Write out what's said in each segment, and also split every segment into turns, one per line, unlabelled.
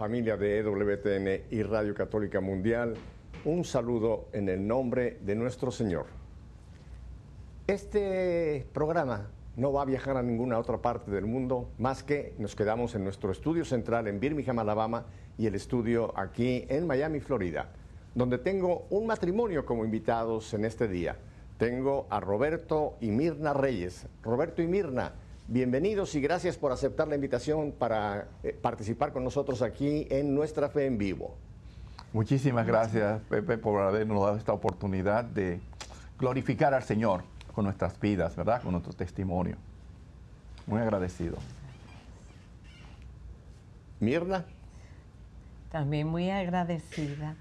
Familia de EWTN y Radio Católica Mundial, un saludo en el nombre de nuestro Señor. Este programa no va a viajar a ninguna otra parte del mundo, más que nos quedamos en nuestro estudio central en Birmingham, Alabama, y el estudio aquí en Miami, Florida, donde tengo un matrimonio como invitados en este día. Tengo a Roberto y Mirna Reyes. Roberto y Mirna, bienvenidos y gracias por aceptar la invitación para eh, participar con nosotros aquí en Nuestra Fe en Vivo.
Muchísimas gracias, Pepe, por habernos dado esta oportunidad de glorificar al Señor con nuestras vidas, ¿verdad? Con nuestro testimonio. Muy agradecido.
Mirna.
También muy agradecida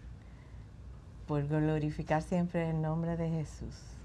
por glorificar siempre el nombre de Jesús.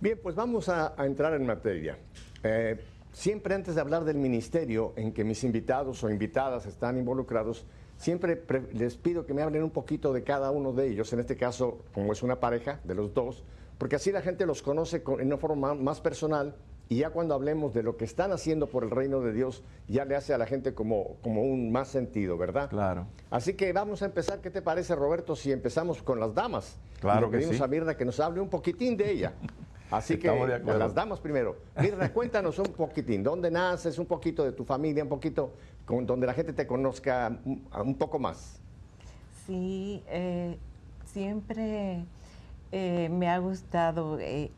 Bien, pues vamos a, a entrar en materia. Eh, siempre antes de hablar del ministerio en que mis invitados o invitadas están involucrados, siempre les pido que me hablen un poquito de cada uno de ellos, en este caso, como es una pareja de los dos, porque así la gente los conoce en una forma más personal y ya cuando hablemos de lo que están haciendo por el reino de Dios, ya le hace a la gente como, como un más sentido, ¿verdad?
Claro.
Así que vamos a empezar. ¿Qué te parece, Roberto, si empezamos con las damas?
Claro
y
que
pedimos
sí.
a Mirna que nos hable un poquitín de ella. Así que
Estamos de
las damas primero. Mirna, cuéntanos un poquitín. ¿Dónde naces? Un poquito de tu familia, un poquito con, donde la gente te conozca un, un poco más.
Sí, eh, siempre eh, me ha gustado eh,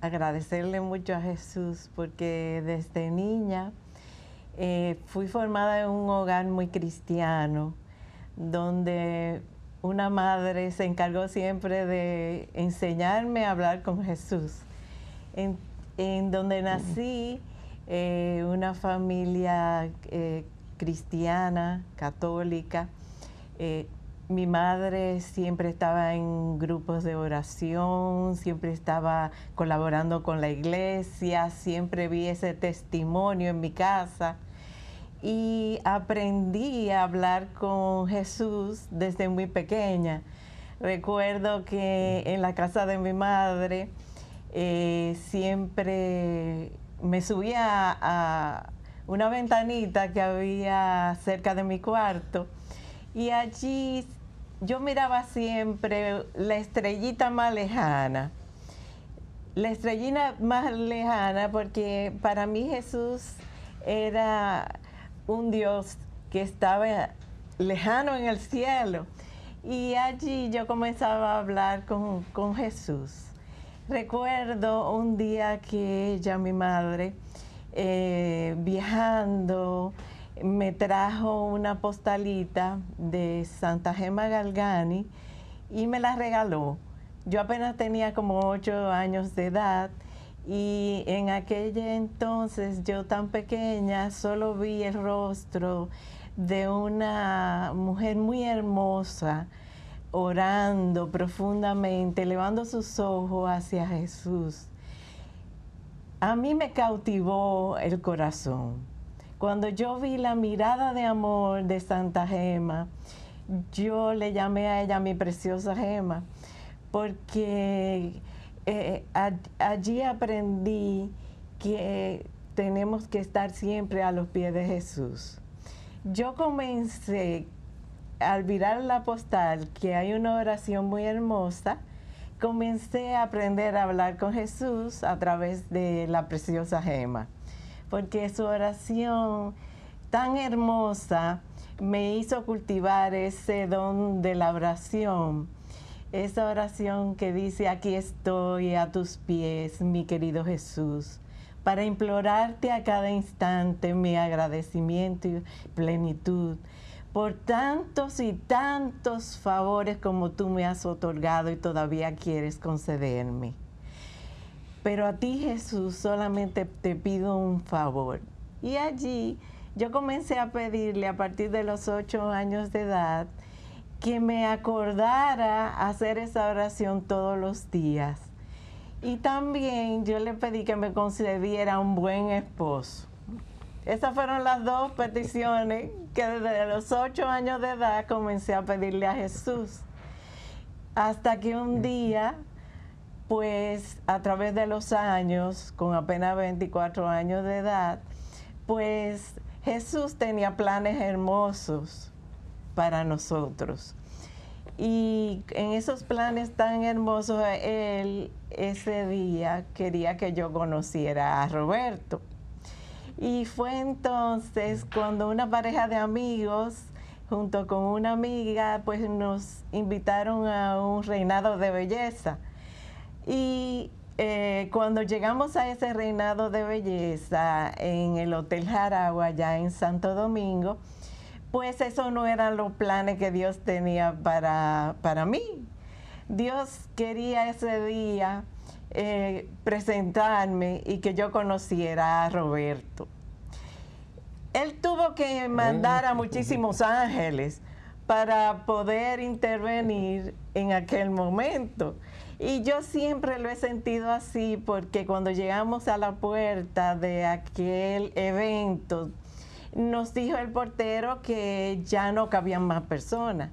agradecerle mucho a Jesús porque desde niña eh, fui formada en un hogar muy cristiano donde una madre se encargó siempre de enseñarme a hablar con Jesús. En, en donde nací, eh, una familia eh, cristiana, católica, eh, mi madre siempre estaba en grupos de oración, siempre estaba colaborando con la iglesia, siempre vi ese testimonio en mi casa y aprendí a hablar con Jesús desde muy pequeña. Recuerdo que en la casa de mi madre eh, siempre me subía a una ventanita que había cerca de mi cuarto y allí yo miraba siempre la estrellita más lejana. La estrellita más lejana porque para mí Jesús era un Dios que estaba lejano en el cielo. Y allí yo comenzaba a hablar con, con Jesús. Recuerdo un día que ella, mi madre, eh, viajando, me trajo una postalita de Santa Gema Galgani y me la regaló. Yo apenas tenía como ocho años de edad y en aquella entonces yo tan pequeña solo vi el rostro de una mujer muy hermosa orando profundamente, elevando sus ojos hacia Jesús. A mí me cautivó el corazón. Cuando yo vi la mirada de amor de Santa Gema, yo le llamé a ella mi preciosa Gema, porque eh, a- allí aprendí que tenemos que estar siempre a los pies de Jesús. Yo comencé al mirar la postal, que hay una oración muy hermosa, comencé a aprender a hablar con Jesús a través de la preciosa gema, porque su oración tan hermosa me hizo cultivar ese don de la oración, esa oración que dice, aquí estoy a tus pies, mi querido Jesús, para implorarte a cada instante mi agradecimiento y plenitud por tantos y tantos favores como tú me has otorgado y todavía quieres concederme. Pero a ti Jesús solamente te pido un favor. Y allí yo comencé a pedirle a partir de los ocho años de edad que me acordara hacer esa oración todos los días. Y también yo le pedí que me concediera un buen esposo. Esas fueron las dos peticiones que desde los ocho años de edad comencé a pedirle a Jesús. Hasta que un día, pues a través de los años, con apenas 24 años de edad, pues Jesús tenía planes hermosos para nosotros. Y en esos planes tan hermosos, él ese día quería que yo conociera a Roberto. Y fue entonces cuando una pareja de amigos, junto con una amiga, pues nos invitaron a un reinado de belleza. Y eh, cuando llegamos a ese reinado de belleza en el Hotel Jaragua, allá en Santo Domingo, pues eso no eran los planes que Dios tenía para, para mí. Dios quería ese día eh, presentarme y que yo conociera a Roberto. Él tuvo que mandar a muchísimos ángeles para poder intervenir en aquel momento. Y yo siempre lo he sentido así porque cuando llegamos a la puerta de aquel evento, nos dijo el portero que ya no cabían más personas.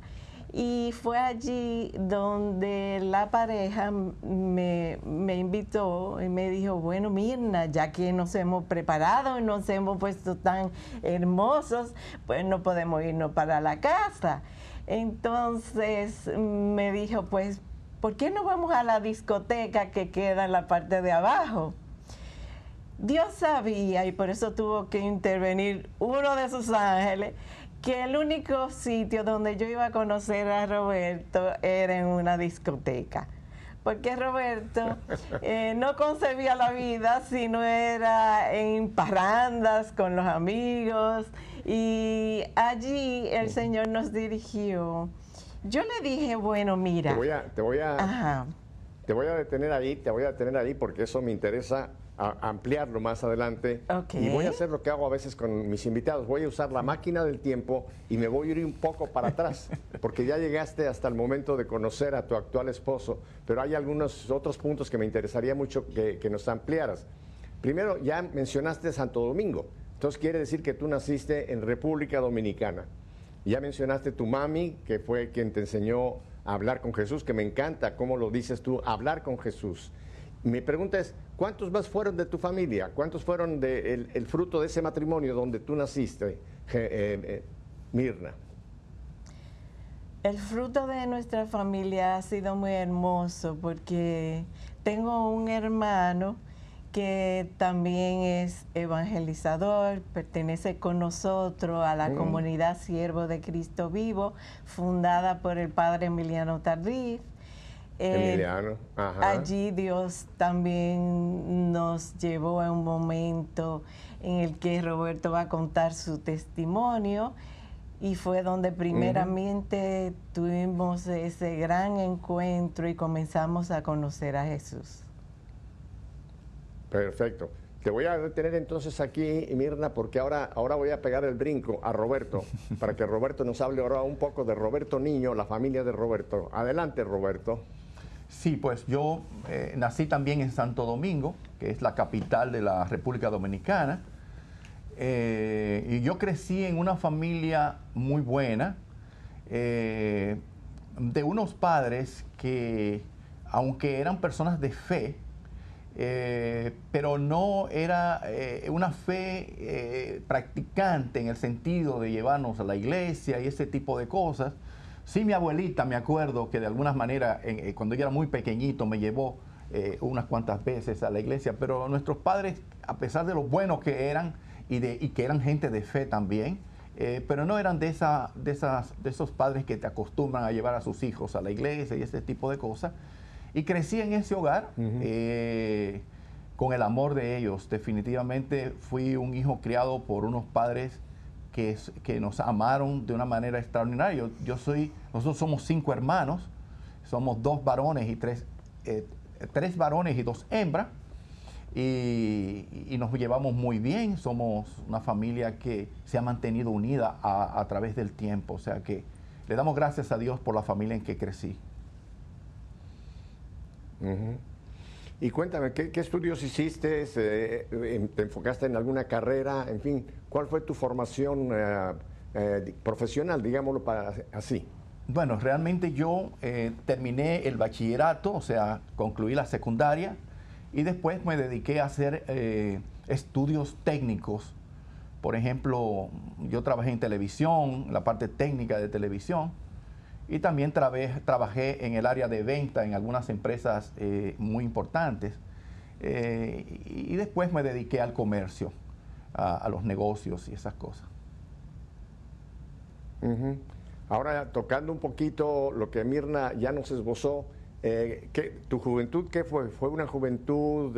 Y fue allí donde la pareja me, invitó y me dijo, bueno, Mirna, ya que nos hemos preparado y nos hemos puesto tan hermosos, pues no podemos irnos para la casa. Entonces me dijo, pues, ¿por qué no vamos a la discoteca que queda en la parte de abajo? Dios sabía, y por eso tuvo que intervenir uno de sus ángeles, que el único sitio donde yo iba a conocer a Roberto era en una discoteca. Porque Roberto eh, no concebía la vida si no era en parrandas con los amigos. Y allí el Señor nos dirigió. Yo le dije, bueno, mira.
Te voy a, te voy a, te voy a detener ahí, te voy a detener ahí porque eso me interesa ampliarlo más adelante. Y voy a hacer lo que hago a veces con mis invitados. Voy a usar la máquina del tiempo y me voy a ir un poco para atrás, porque ya llegaste hasta el momento de conocer a tu actual esposo, pero hay algunos otros puntos que me interesaría mucho que, que nos ampliaras. Primero, ya mencionaste Santo Domingo. Entonces quiere decir que tú naciste en República Dominicana. Ya mencionaste tu mami, que fue quien te enseñó a hablar con Jesús, que me encanta cómo lo dices tú, hablar con Jesús. Mi pregunta es, ¿cuántos más fueron de tu familia? ¿Cuántos fueron de el, fruto de ese matrimonio donde tú naciste, eh, eh, Mirna?
El fruto de nuestra familia ha sido muy hermoso porque tengo un hermano que también es evangelizador, pertenece con nosotros a la mm. comunidad Siervo de Cristo Vivo, fundada por el padre Emiliano Tardif.
Emiliano.
Allí Dios también nos llevó a un momento en el que Roberto va a contar su testimonio y fue donde primeramente tuvimos ese gran encuentro y comenzamos a conocer a Jesús.
Perfecto. Te voy a detener entonces aquí, Mirna, porque ahora, ahora voy a pegar el brinco a Roberto, para que Roberto nos hable ahora un poco de Roberto Niño, la familia de Roberto. Adelante, Roberto.
Sí, pues yo eh, nací también en Santo Domingo, que es la capital de la República Dominicana. Eh, y yo crecí en una familia muy buena, eh, de unos padres que, aunque eran personas de fe, pero no era una fe practicante en el sentido de llevarnos a la iglesia y ese tipo de cosas, Sí, mi abuelita, me acuerdo que de alguna manera, eh, cuando yo era muy pequeñito, me llevó eh, unas cuantas veces a la iglesia, pero nuestros padres, a pesar de lo buenos que eran y, de, que eran gente de fe también, eh, pero no eran de, esa, de, esas, de esos padres que te acostumbran a llevar a sus hijos a la iglesia y ese tipo de cosas. Y crecí en ese hogar con el amor de ellos. Definitivamente fui un hijo criado por unos padres que, nos amaron de una manera extraordinaria. Yo, soy, nosotros somos cinco hermanos, somos dos varones y tres, eh, tres varones y dos hembras, y, nos llevamos muy bien, somos una familia que se ha mantenido unida a, través del tiempo, o sea que le damos gracias a Dios por la familia en que crecí.
Y cuéntame, ¿qué, estudios hiciste? Eh, ¿Te enfocaste en alguna carrera? En fin, ¿cuál fue tu formación eh, eh, profesional, digámoslo así?
Bueno, realmente yo terminé el bachillerato, o sea, concluí la secundaria y después me dediqué a hacer estudios técnicos Por ejemplo, yo trabajé en televisión, la parte técnica de televisión, y también trabajé en el área de venta en algunas empresas eh, muy importantes. Eh, y después me dediqué al comercio, a, los negocios y esas cosas.
Ahora, tocando un poquito lo que Mirna ya nos esbozó, eh, ¿tu juventud qué fue? ¿Fue una juventud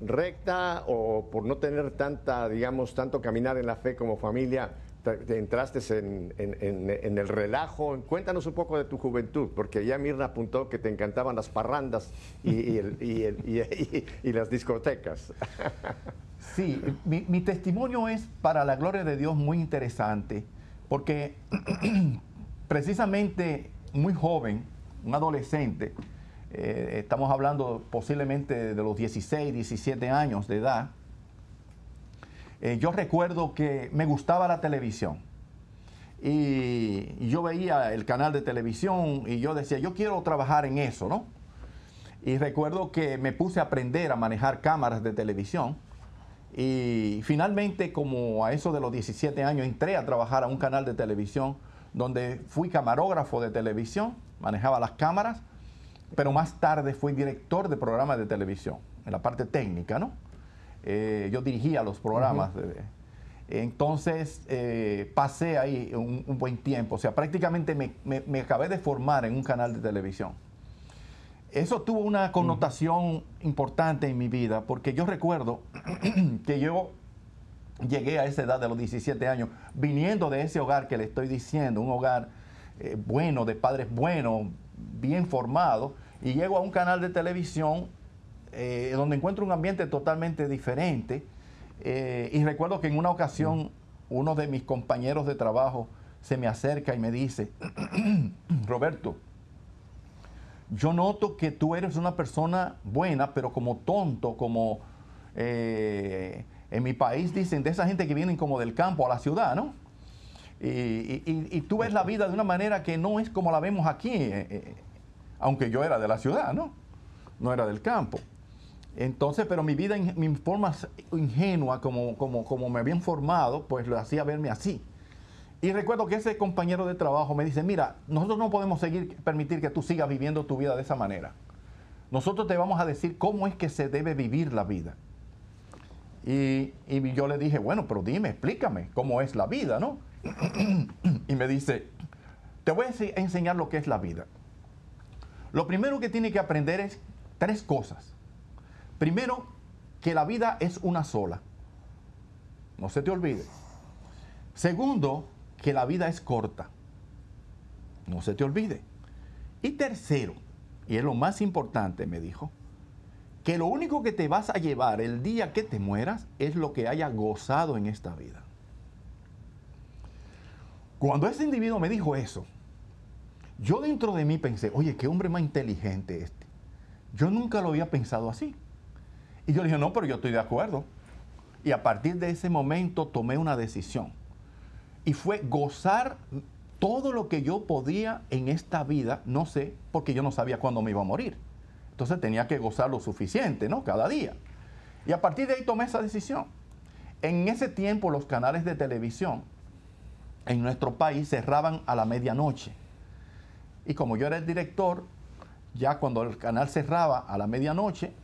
recta o por no tener tanta, digamos, tanto caminar en la fe como familia, te, entraste en, el relajo. Cuéntanos un poco de tu juventud, porque ya Mirna apuntó que te encantaban las parrandas y, las discotecas.
Sí, mi, testimonio es para la gloria de Dios muy interesante, porque precisamente muy joven, un adolescente, eh, estamos hablando posiblemente de los 16, 17 años de edad, eh, yo recuerdo que me gustaba la televisión. Y yo veía el canal de televisión y yo decía, yo quiero trabajar en eso, ¿no? Y recuerdo que me puse a aprender a manejar cámaras de televisión. Y finalmente, como a eso de los 17 años, entré a trabajar a un canal de televisión donde fui camarógrafo de televisión, manejaba las cámaras, pero más tarde fui director de programas de televisión, en la parte técnica, ¿no? Eh, yo dirigía los programas. entonces eh, pasé ahí un, buen tiempo, o sea, prácticamente me, acabé de formar en un canal de televisión. Eso tuvo una connotación importante en mi vida, porque yo recuerdo que yo llegué a esa edad de los 17 años, viniendo de ese hogar que le estoy diciendo, un hogar eh, bueno, de padres buenos, bien formados, y llego a un canal de televisión eh, donde encuentro un ambiente totalmente diferente. Eh, y recuerdo que en una ocasión uno de mis compañeros de trabajo se me acerca y me dice, Roberto, yo noto que tú eres una persona buena, pero como tonto, como eh, en mi país dicen de esa gente que vienen como del campo a la ciudad, ¿no? Y, tú ves la vida de una manera que no es como la vemos aquí, aunque yo era de la ciudad, ¿no? No era del campo. Entonces, pero mi vida, mi forma ingenua, como, como, como me habían formado, pues lo hacía verme así. Y recuerdo que ese compañero de trabajo me dice, mira, nosotros no podemos seguir, permitir que tú sigas viviendo tu vida de esa manera. Nosotros te vamos a decir cómo es que se debe vivir la vida. Y, y yo le dije, bueno, pero dime, explícame cómo es la vida, ¿no? y me dice, te voy a enseñar lo que es la vida. Lo primero que tiene que aprender es tres cosas. Primero, que la vida es una sola. No se te olvide. Segundo, que la vida es corta. No se te olvide. Y tercero, y es lo más importante, me dijo, que lo único que te vas a llevar el día que te mueras es lo que hayas gozado en esta vida. Cuando ese individuo me dijo eso, yo dentro de mí pensé, oye, qué hombre más inteligente este. Yo nunca lo había pensado así. Y yo le dije, no, pero yo estoy de acuerdo. Y a partir de ese momento tomé una decisión. Y fue gozar todo lo que yo podía en esta vida, no sé, porque yo no sabía cuándo me iba a morir. Entonces tenía que gozar lo suficiente, ¿no? Cada día. Y a partir de ahí tomé esa decisión. En ese tiempo los canales de televisión en nuestro país cerraban a la medianoche. Y como yo era el director, ya cuando el canal cerraba a la medianoche,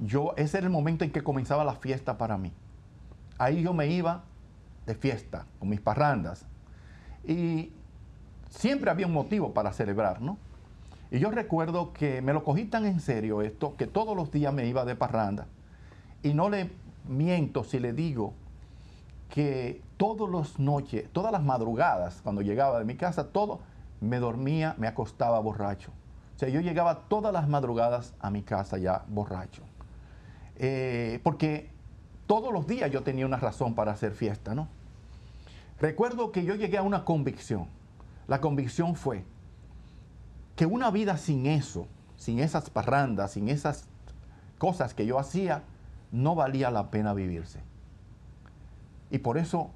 yo, ese era el momento en que comenzaba la fiesta para mí. Ahí yo me iba de fiesta, con mis parrandas. Y siempre había un motivo para celebrar, ¿no? Y yo recuerdo que me lo cogí tan en serio esto, que todos los días me iba de parranda. Y no le miento si le digo que todas las noches, todas las madrugadas, cuando llegaba de mi casa, todo, me dormía, me acostaba borracho. O sea, yo llegaba todas las madrugadas a mi casa ya borracho. Eh, porque todos los días yo tenía una razón para hacer fiesta, ¿no? Recuerdo que yo llegué a una convicción. La convicción fue que una vida sin eso, sin esas parrandas, sin esas cosas que yo hacía, no valía la pena vivirse. Y por eso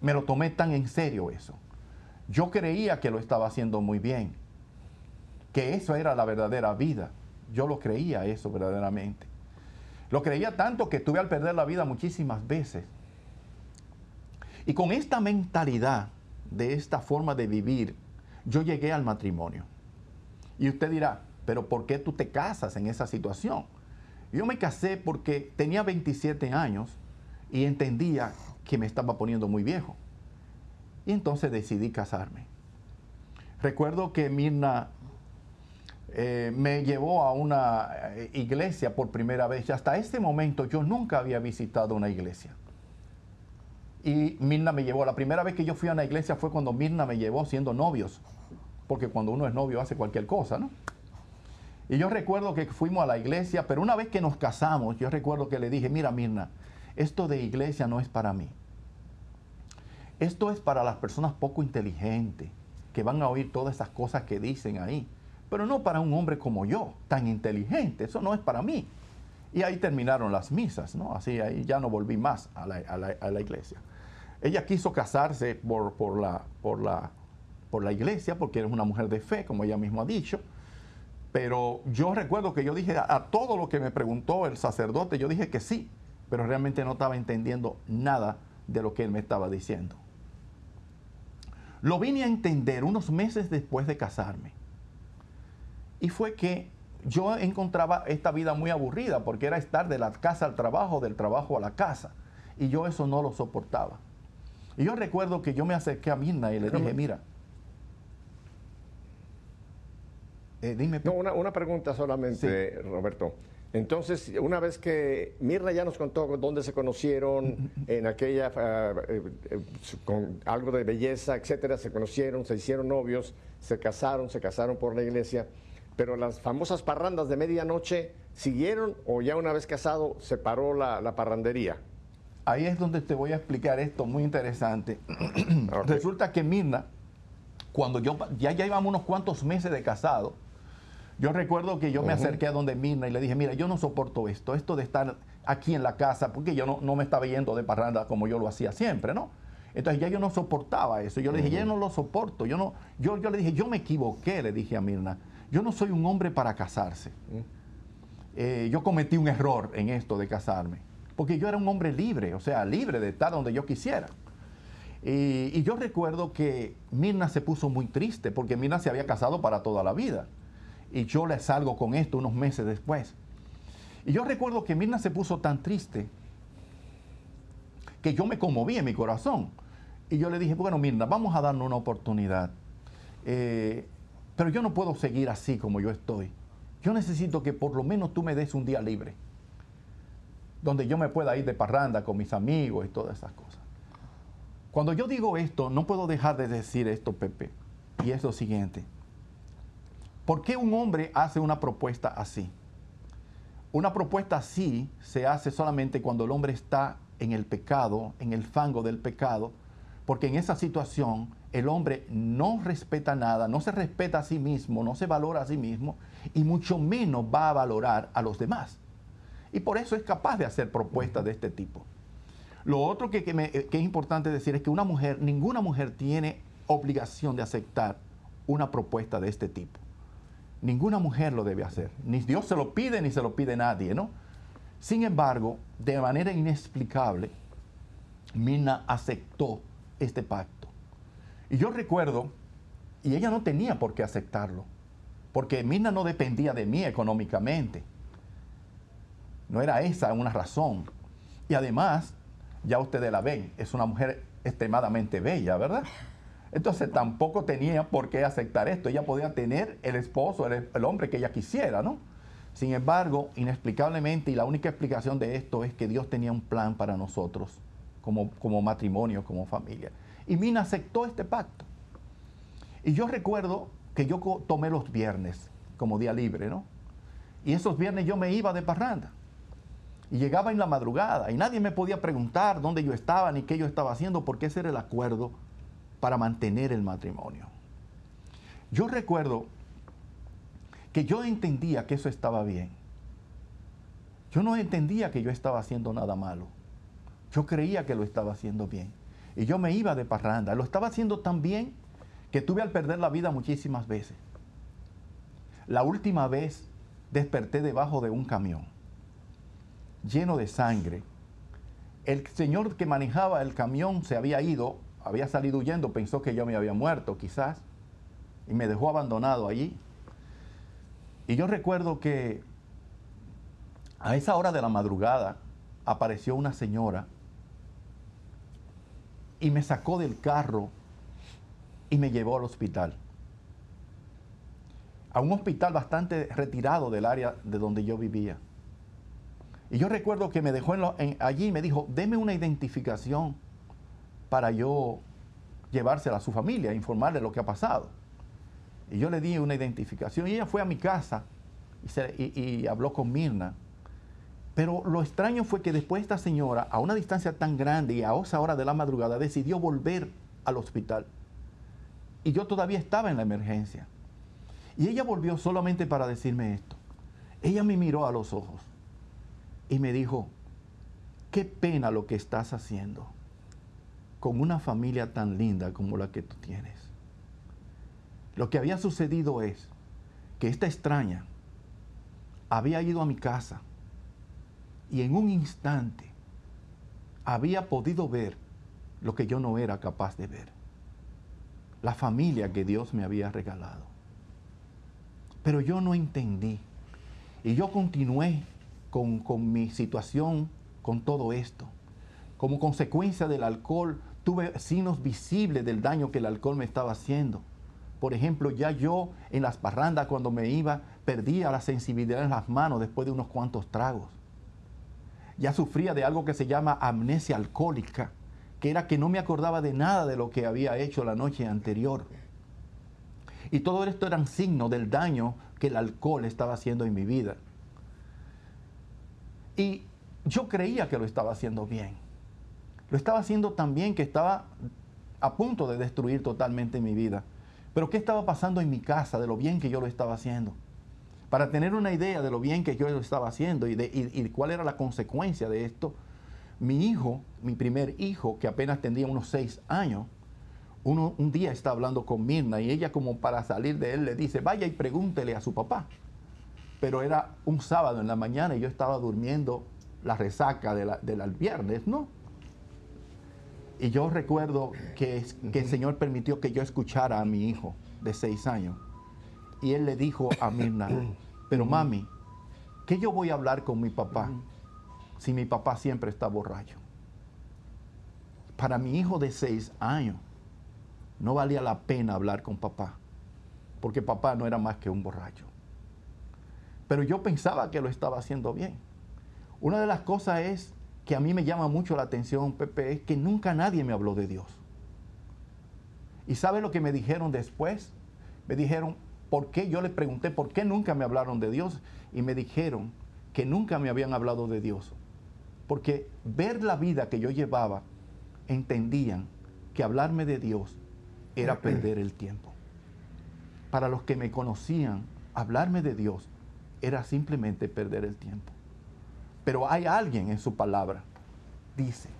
me lo tomé tan en serio eso. Yo creía que lo estaba haciendo muy bien, que eso era la verdadera vida. Yo lo creía eso verdaderamente. Lo creía tanto que estuve al perder la vida muchísimas veces. Y con esta mentalidad, de esta forma de vivir, yo llegué al matrimonio. Y usted dirá, pero ¿por qué tú te casas en esa situación? Yo me casé porque tenía 27 años y entendía que me estaba poniendo muy viejo. Y entonces decidí casarme. Recuerdo que Mirna eh, me llevó a una eh, iglesia por primera vez. Y hasta ese momento yo nunca había visitado una iglesia. Y Mirna me llevó. La primera vez que yo fui a una iglesia fue cuando Mirna me llevó siendo novios. Porque cuando uno es novio hace cualquier cosa, ¿no? Y yo recuerdo que fuimos a la iglesia, pero una vez que nos casamos, yo recuerdo que le dije, mira Mirna, esto de iglesia no es para mí. Esto es para las personas poco inteligentes, que van a oír todas esas cosas que dicen ahí. Pero no para un hombre como yo, tan inteligente. Eso no es para mí. Y ahí terminaron las misas, ¿no? Así ahí ya no volví más a la, iglesia. Ella quiso casarse por, la, iglesia, porque era una mujer de fe, como ella misma ha dicho. Pero yo recuerdo que yo dije a, todo lo que me preguntó el sacerdote, yo dije que sí, pero realmente no estaba entendiendo nada de lo que él me estaba diciendo. Lo vine a entender unos meses después de casarme. Y fue que yo encontraba esta vida muy aburrida porque era estar de la casa al trabajo, del trabajo a la casa. Y yo eso no lo soportaba. Y yo recuerdo que yo me acerqué a Mirna y le dije, mira,
Eh, dime. No, una, pregunta solamente, Roberto. Entonces, una vez que Mirna ya nos contó dónde se conocieron, en aquella, eh, eh, con algo de belleza, etcétera, se conocieron, se hicieron novios, se casaron, se casaron por la iglesia, pero las famosas parrandas de medianoche, ¿siguieron o ya una vez casado se paró la, parrandería?
Ahí es donde te voy a explicar esto muy interesante. Resulta que Mirna, cuando yo ya, ya íbamos unos cuantos meses de casado, yo recuerdo que yo me acerqué a donde Mirna y le dije, mira, yo no soporto esto, esto de estar aquí en la casa, porque yo no, me estaba yendo de parranda como yo lo hacía siempre, ¿no? Entonces ya yo no soportaba eso. Yo le dije, ya no lo soporto. Yo, no, yo, yo le dije, yo me equivoqué, le dije a Mirna. Yo no soy un hombre para casarse. Eh, yo cometí un error en esto de casarme. Porque yo era un hombre libre, o sea, libre de estar donde yo quisiera. Y, y yo recuerdo que Mirna se puso muy triste porque Mirna se había casado para toda la vida y yo le salgo con esto unos meses después. Y yo recuerdo que Mirna se puso tan triste que yo me conmoví en mi corazón. Y yo le dije, bueno, Mirna, vamos a darnos una oportunidad. Eh, pero yo no puedo seguir así como yo estoy. Yo necesito que por lo menos tú me des un día libre, donde yo me pueda ir de parranda con mis amigos y todas esas cosas. Cuando yo digo esto, no puedo dejar de decir esto, Pepe, y es lo siguiente. ¿Por qué un hombre hace una propuesta así? Una propuesta así se hace solamente cuando el hombre está en el pecado, en el fango del pecado, porque en esa situación el hombre no respeta nada, no se respeta a sí mismo, no se valora a sí mismo y mucho menos va a valorar a los demás. Y por eso es capaz de hacer propuestas de este tipo. Lo otro que, que es importante decir es que una mujer, ninguna mujer tiene obligación de aceptar una propuesta de este tipo. Ninguna mujer lo debe hacer. Ni Dios se lo pide ni se lo pide nadie, ¿no? Sin embargo, de manera inexplicable, Mina aceptó este pacto. Y yo recuerdo, y ella no tenía por qué aceptarlo, porque Mina no dependía de mí económicamente. No era esa una razón. Y además, ya ustedes la ven, es una mujer extremadamente bella, ¿verdad? Entonces tampoco tenía por qué aceptar esto. Ella podía tener el esposo, el, hombre que ella quisiera, ¿no? Sin embargo, inexplicablemente, y la única explicación de esto es que Dios tenía un plan para nosotros como matrimonio, como familia. Y Mina aceptó este pacto. Y yo recuerdo que yo tomé los viernes como día libre, ¿no? Y esos viernes yo me iba de parranda. Y llegaba en la madrugada y nadie me podía preguntar dónde yo estaba ni qué yo estaba haciendo porque ese era el acuerdo para mantener el matrimonio. Yo recuerdo que yo entendía que eso estaba bien. Yo no entendía que yo estaba haciendo nada malo. Yo creía que lo estaba haciendo bien. Y yo me iba de parranda. Lo estaba haciendo tan bien que tuve al perder la vida muchísimas veces. La última vez desperté debajo de un camión lleno de sangre El señor que manejaba el camión se había ido, había salido huyendo, pensó que yo me había muerto quizás, y me dejó abandonado allí. Y yo recuerdo que a esa hora de la madrugada apareció una señora y me sacó del carro y me llevó al hospital. A un hospital bastante retirado del área de donde yo vivía. Y yo recuerdo que me dejó allí y me dijo, deme una identificación para yo llevársela a su familia, informarle lo que ha pasado. Y yo le di una identificación y ella fue a mi casa y, y habló con Mirna. Pero lo extraño fue que después esta señora, a una distancia tan grande y a esa hora de la madrugada, decidió volver al hospital. Y yo todavía estaba en la emergencia. Y ella volvió solamente para decirme esto. Ella me miró a los ojos y me dijo, qué pena lo que estás haciendo con una familia tan linda como la que tú tienes. Lo que había sucedido es que esta extraña había ido a mi casa y en un instante había podido ver lo que yo no era capaz de ver. La familia que Dios me había regalado. Pero yo no entendí. Y yo continué con, con mi situación, con todo esto. Como consecuencia del alcohol, tuve signos visibles del daño que el alcohol me estaba haciendo. Por ejemplo, ya yo en las parrandas cuando me iba, perdía la sensibilidad en las manos después de unos cuantos tragos. Ya sufría de algo que se llama amnesia alcohólica, que era que no me acordaba de nada de lo que había hecho la noche anterior. Y todo esto eran signos del daño que el alcohol estaba haciendo en mi vida. Y yo creía que lo estaba haciendo bien. Lo estaba haciendo tan bien que estaba a punto de destruir totalmente mi vida. Pero ¿qué estaba pasando en mi casa de lo bien que yo lo estaba haciendo? Para tener una idea de lo bien que yo lo estaba haciendo y de cuál era la consecuencia de esto, mi hijo, mi primer hijo, que apenas tendría unos seis años, uno, un día está hablando con Mirna y ella como para salir de él le dice, vaya y pregúntele a su papá. Pero era un sábado en la mañana y yo estaba durmiendo la resaca del viernes, ¿no? Y yo recuerdo que, que el Señor permitió que yo escuchara a mi hijo de seis años. Y él le dijo a Mirna, pero mami, ¿qué yo voy a hablar con mi papá si mi papá siempre está borracho? Para mi hijo de seis años, no valía la pena hablar con papá, porque papá no era más que un borracho. Pero yo pensaba que lo estaba haciendo bien. Una de las cosas es que a mí me llama mucho la atención, Pepe, es que nunca nadie me habló de Dios. ¿Y sabe lo que me dijeron después? Me dijeron, ¿por qué? Yo les pregunté, ¿por qué nunca me hablaron de Dios? Y me dijeron que nunca me habían hablado de Dios. Porque ver la vida que yo llevaba, entendían que hablarme de Dios era perder el tiempo. Para los que me conocían, hablarme de Dios era simplemente perder el tiempo. Pero hay alguien en su palabra, dice,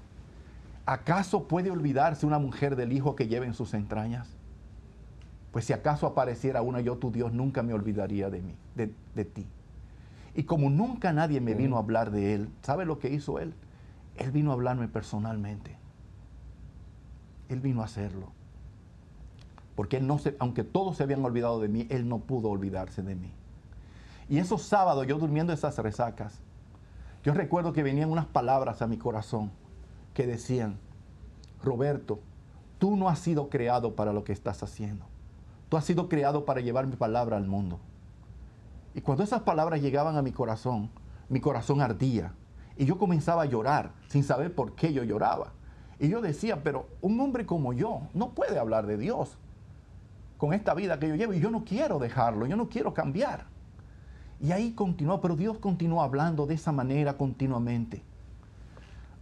¿acaso puede olvidarse una mujer del hijo que lleva en sus entrañas? Pues si acaso apareciera una, yo tu Dios nunca me olvidaría de mí, de, de ti. Y como nunca nadie me vino a hablar de él, ¿sabe lo que hizo él? Él vino a hablarme personalmente. Él vino a hacerlo. Porque él no se, aunque todos se habían olvidado de mí, él no pudo olvidarse de mí. Y esos sábados, yo durmiendo esas resacas, yo recuerdo que venían unas palabras a mi corazón que decían, Roberto, tú no has sido creado para lo que estás haciendo. Tú has sido creado para llevar mi palabra al mundo. Y cuando esas palabras llegaban a mi corazón, mi corazón ardía. Y yo comenzaba a llorar sin saber por qué yo lloraba. Y yo decía, pero un hombre como yo no puede hablar de Dios con esta vida que yo llevo y yo no quiero dejarlo, yo no quiero cambiar. Y ahí continuó, pero Dios continuó hablando de esa manera continuamente.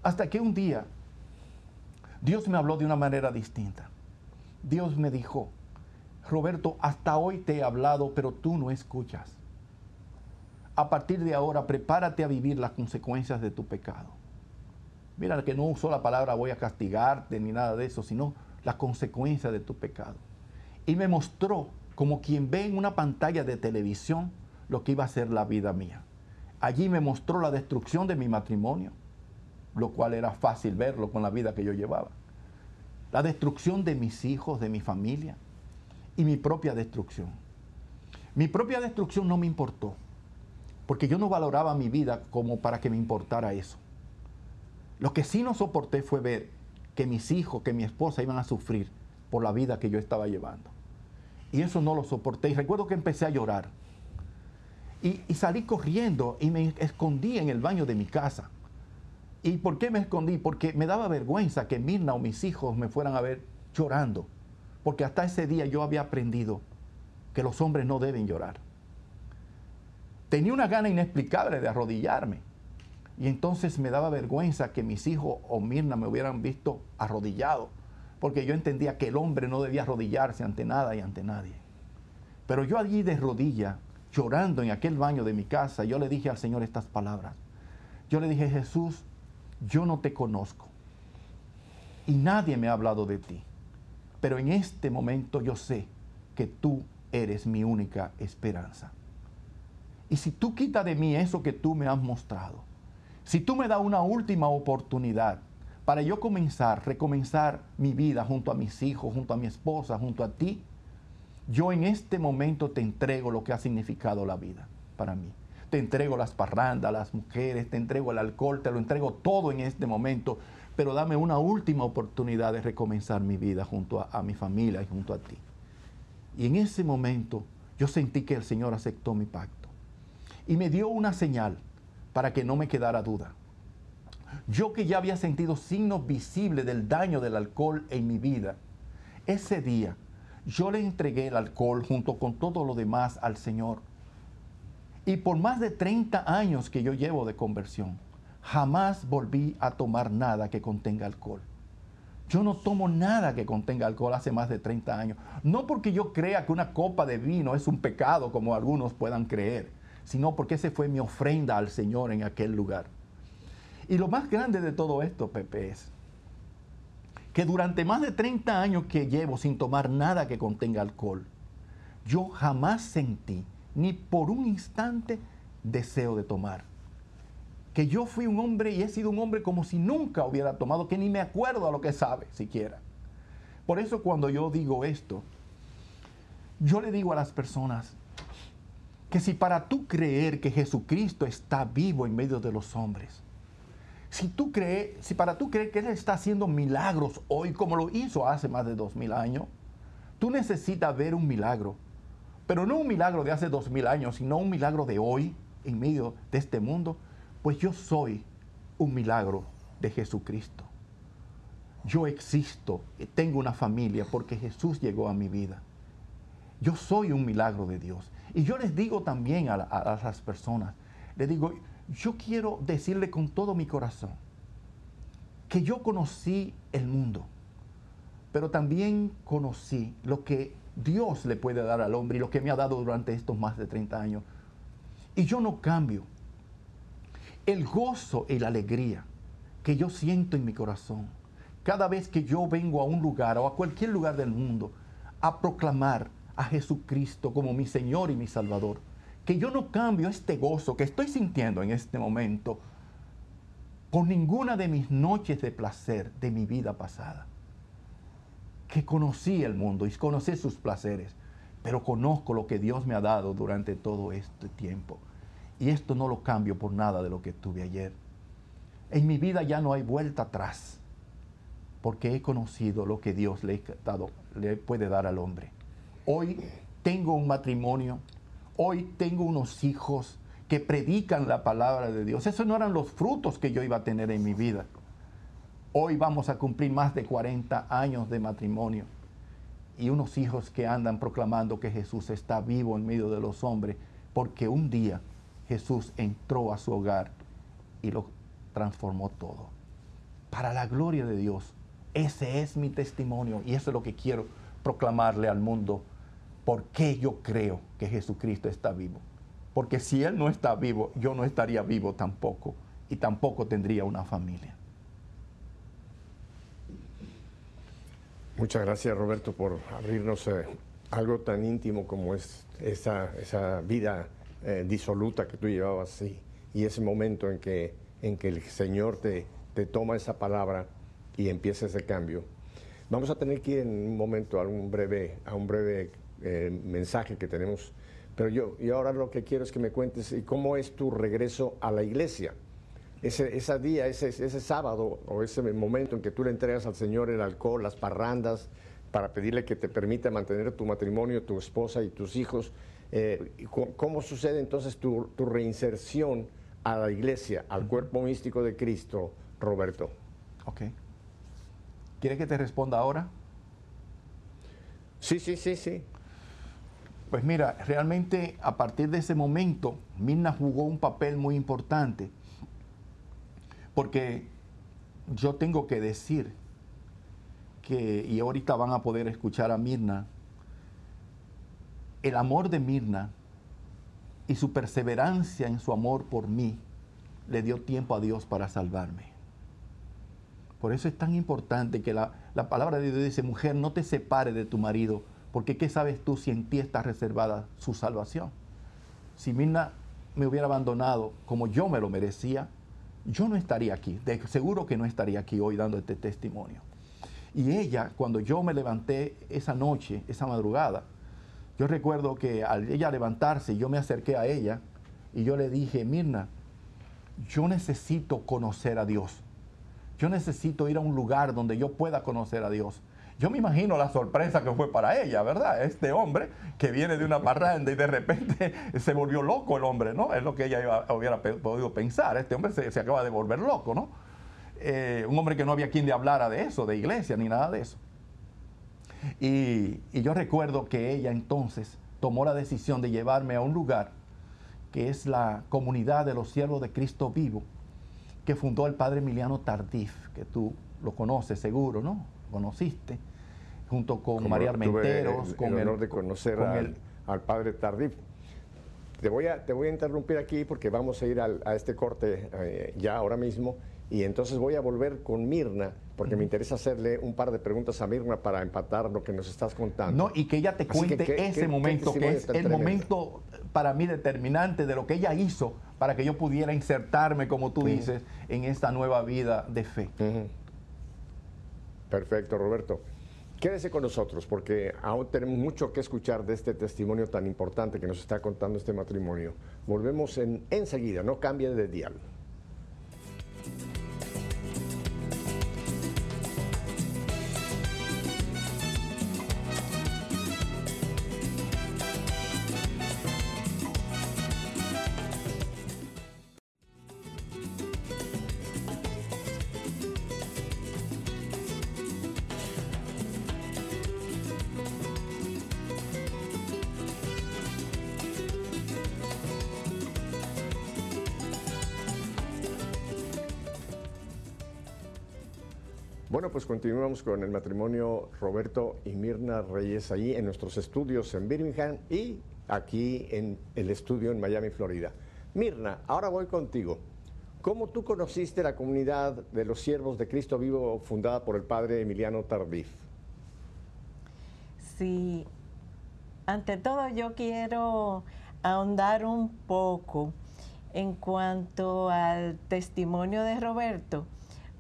Hasta que un día Dios me habló de una manera distinta. Dios me dijo, Roberto, hasta hoy te he hablado, pero tú no escuchas. A partir de ahora, prepárate a vivir las consecuencias de tu pecado. Mira que no usó la palabra voy a castigarte ni nada de eso, sino las consecuencias de tu pecado y me mostró como quien ve en una pantalla de televisión lo que iba a ser la vida mía. Allí me mostró la destrucción de mi matrimonio, lo cual era fácil verlo con la vida que yo llevaba. La destrucción de mis hijos, de mi familia y mi propia destrucción. Mi propia destrucción no me importó, porque yo no valoraba mi vida como para que me importara eso. Lo que sí no soporté fue ver que mis hijos, que mi esposa iban a sufrir por la vida que yo estaba llevando. Y eso no lo soporté. Y recuerdo que empecé a llorar. Y, salí corriendo y me escondí en el baño de mi casa. ¿Y por qué me escondí? Porque me daba vergüenza que Mirna o mis hijos me fueran a ver llorando. Porque hasta ese día yo había aprendido que los hombres no deben llorar. Tenía una gana inexplicable de arrodillarme. Y entonces me daba vergüenza que mis hijos o Mirna me hubieran visto arrodillado. Porque yo entendía que el hombre no debía arrodillarse ante nada y ante nadie. Pero yo allí de rodilla, llorando en aquel baño de mi casa, yo le dije al Señor estas palabras. Yo le dije, Jesús, yo no te conozco y nadie me ha hablado de ti, pero en este momento yo sé que tú eres mi única esperanza. Y si tú quitas de mí eso que tú me has mostrado, si tú me das una última oportunidad para yo comenzar, recomenzar mi vida junto a mis hijos, junto a mi esposa, junto a ti, yo en este momento te entrego lo que ha significado la vida para mí te entrego las parrandas, las mujeres, te entrego el alcohol, te lo entrego todo en este momento, pero dame una última oportunidad de recomenzar mi vida junto a, mi familia y junto a ti. Y en ese momento yo sentí que el Señor aceptó mi pacto y me dio una señal para que no me quedara duda. Yo que ya había sentido signos visibles del daño del alcohol en mi vida, ese día yo le entregué el alcohol junto con todo lo demás al Señor y por más de 30 años que yo llevo de conversión, jamás volví a tomar nada que contenga alcohol. Yo no tomo nada que contenga alcohol hace más de 30 años. No porque yo crea que una copa de vino es un pecado como algunos puedan creer, sino porque ese fue mi ofrenda al Señor en aquel lugar. Y lo más grande de todo esto, Pepe, es que durante más de 30 años que llevo sin tomar nada que contenga alcohol, yo jamás sentí ni por un instante deseo de tomar. Que yo fui un hombre y he sido un hombre como si nunca hubiera tomado, que ni me acuerdo a lo que sabe siquiera. Por eso cuando yo digo esto, yo le digo a las personas que si para tú creer que Jesucristo está vivo en medio de los hombres, si tú crees, si para tú creer que Él está haciendo milagros hoy como lo hizo hace más de dos mil años, tú necesitas ver un milagro pero no un milagro de hace dos mil años, sino un milagro de hoy, en medio de este mundo, pues yo soy un milagro de Jesucristo. Yo existo, tengo una familia porque Jesús llegó a mi vida. Yo soy un milagro de Dios. Y yo les digo también a, a las personas, les digo, yo quiero decirle con todo mi corazón que yo conocí el mundo, pero también conocí lo que Dios le puede dar al hombre y lo que me ha dado durante estos más de 30 años. Y yo no cambio. El gozo y la alegría que yo siento en mi corazón cada vez que yo vengo a un lugar o a cualquier lugar del mundo a proclamar a Jesucristo como mi Señor y mi Salvador, que yo no cambio este gozo que estoy sintiendo en este momento por ninguna de mis noches de placer de mi vida pasada que conocí el mundo y conocí sus placeres, pero conozco lo que Dios me ha dado durante todo este tiempo. Y esto no lo cambio por nada de lo que tuve ayer. En mi vida ya no hay vuelta atrás, porque he conocido lo que Dios le, le puede dar al hombre. Hoy tengo un matrimonio, hoy tengo unos hijos que predican la palabra de Dios. Esos no eran los frutos que yo iba a tener en mi vida. Hoy vamos a cumplir más de 40 años de matrimonio y unos hijos que andan proclamando que Jesús está vivo en medio de los hombres, porque un día Jesús entró a su hogar y lo transformó todo. Para la gloria de Dios, ese es mi testimonio y eso es lo que quiero proclamarle al mundo. ¿Por qué yo creo que Jesucristo está vivo? Porque si Él no está vivo, yo no estaría vivo tampoco y tampoco tendría una familia.
Muchas gracias Roberto por abrirnos eh, algo tan íntimo como es esa, esa vida eh, disoluta que tú llevabas y, y ese momento en que, en que el Señor te, te toma esa palabra y empieza ese cambio. Vamos a tener que ir en un momento a un breve, a un breve eh, mensaje que tenemos, pero yo y ahora lo que quiero es que me cuentes cómo es tu regreso a la iglesia. Ese, ese día, ese, ese sábado o ese momento en que tú le entregas al Señor el alcohol, las parrandas, para pedirle que te permita mantener tu matrimonio, tu esposa y tus hijos. Eh, ¿Cómo sucede entonces tu, tu reinserción a la iglesia, al cuerpo místico de Cristo, Roberto?
Ok. ¿Quieres que te responda ahora?
Sí, sí, sí, sí.
Pues mira, realmente a partir de ese momento, Mirna jugó un papel muy importante. Porque yo tengo que decir y ahorita van a poder escuchar a Mirna, el amor de Mirna y su perseverancia en su amor por mí le dio tiempo a Dios para salvarme. Por eso es tan importante que la, palabra de Dios dice, mujer, no te separes de tu marido, porque ¿qué sabes tú si en ti está reservada su salvación? Si Mirna me hubiera abandonado como yo me lo merecía, yo no estaría aquí, de seguro que no estaría aquí hoy dando este testimonio. Y ella, cuando yo me levanté esa noche, esa madrugada, yo recuerdo que al ella levantarse, yo me acerqué a ella y yo le dije, Mirna, yo necesito conocer a Dios. Yo necesito ir a un lugar donde yo pueda conocer a Dios. Yo me imagino la sorpresa que fue para ella, ¿verdad? Este hombre que viene de una parranda y de repente se volvió loco el hombre, ¿no? Es lo que ella hubiera podido pensar. Este hombre se, acaba de volver loco, ¿no? Eh, un hombre que no había quien le hablara de eso, de iglesia, ni nada de eso. Y, y yo recuerdo que ella entonces tomó la decisión de llevarme a un lugar que es la comunidad de los siervos de Cristo vivo, que fundó el padre Emiliano Tardif, que tú lo conoces seguro, ¿no? Conociste, junto con María Armenteros.
con el honor de conocer al, padre Tardif. Te voy, a, te voy a interrumpir aquí porque vamos a ir a este corte eh, ya ahora mismo y entonces voy a volver con Mirna porque me interesa hacerle un par de preguntas a Mirna para empatar lo que nos estás contando.
No, y que ella te cuente ese momento, que es el momento para mí determinante de lo que ella hizo para que yo pudiera insertarme, como tú dices, en esta nueva vida de fe.
Perfecto, Roberto. Quédese con nosotros porque aún tenemos mucho que escuchar de este testimonio tan importante que nos está contando este matrimonio. Volvemos en, enseguida, no cambie de dial. Continuamos con el matrimonio Roberto y Mirna Reyes ahí en nuestros estudios en Birmingham y aquí en el estudio en Miami, Florida. Mirna, ahora voy contigo. ¿Cómo tú conociste la comunidad de los siervos de Cristo Vivo fundada por el padre Emiliano Tardif?
Sí, ante todo yo quiero ahondar un poco en cuanto al testimonio de Roberto,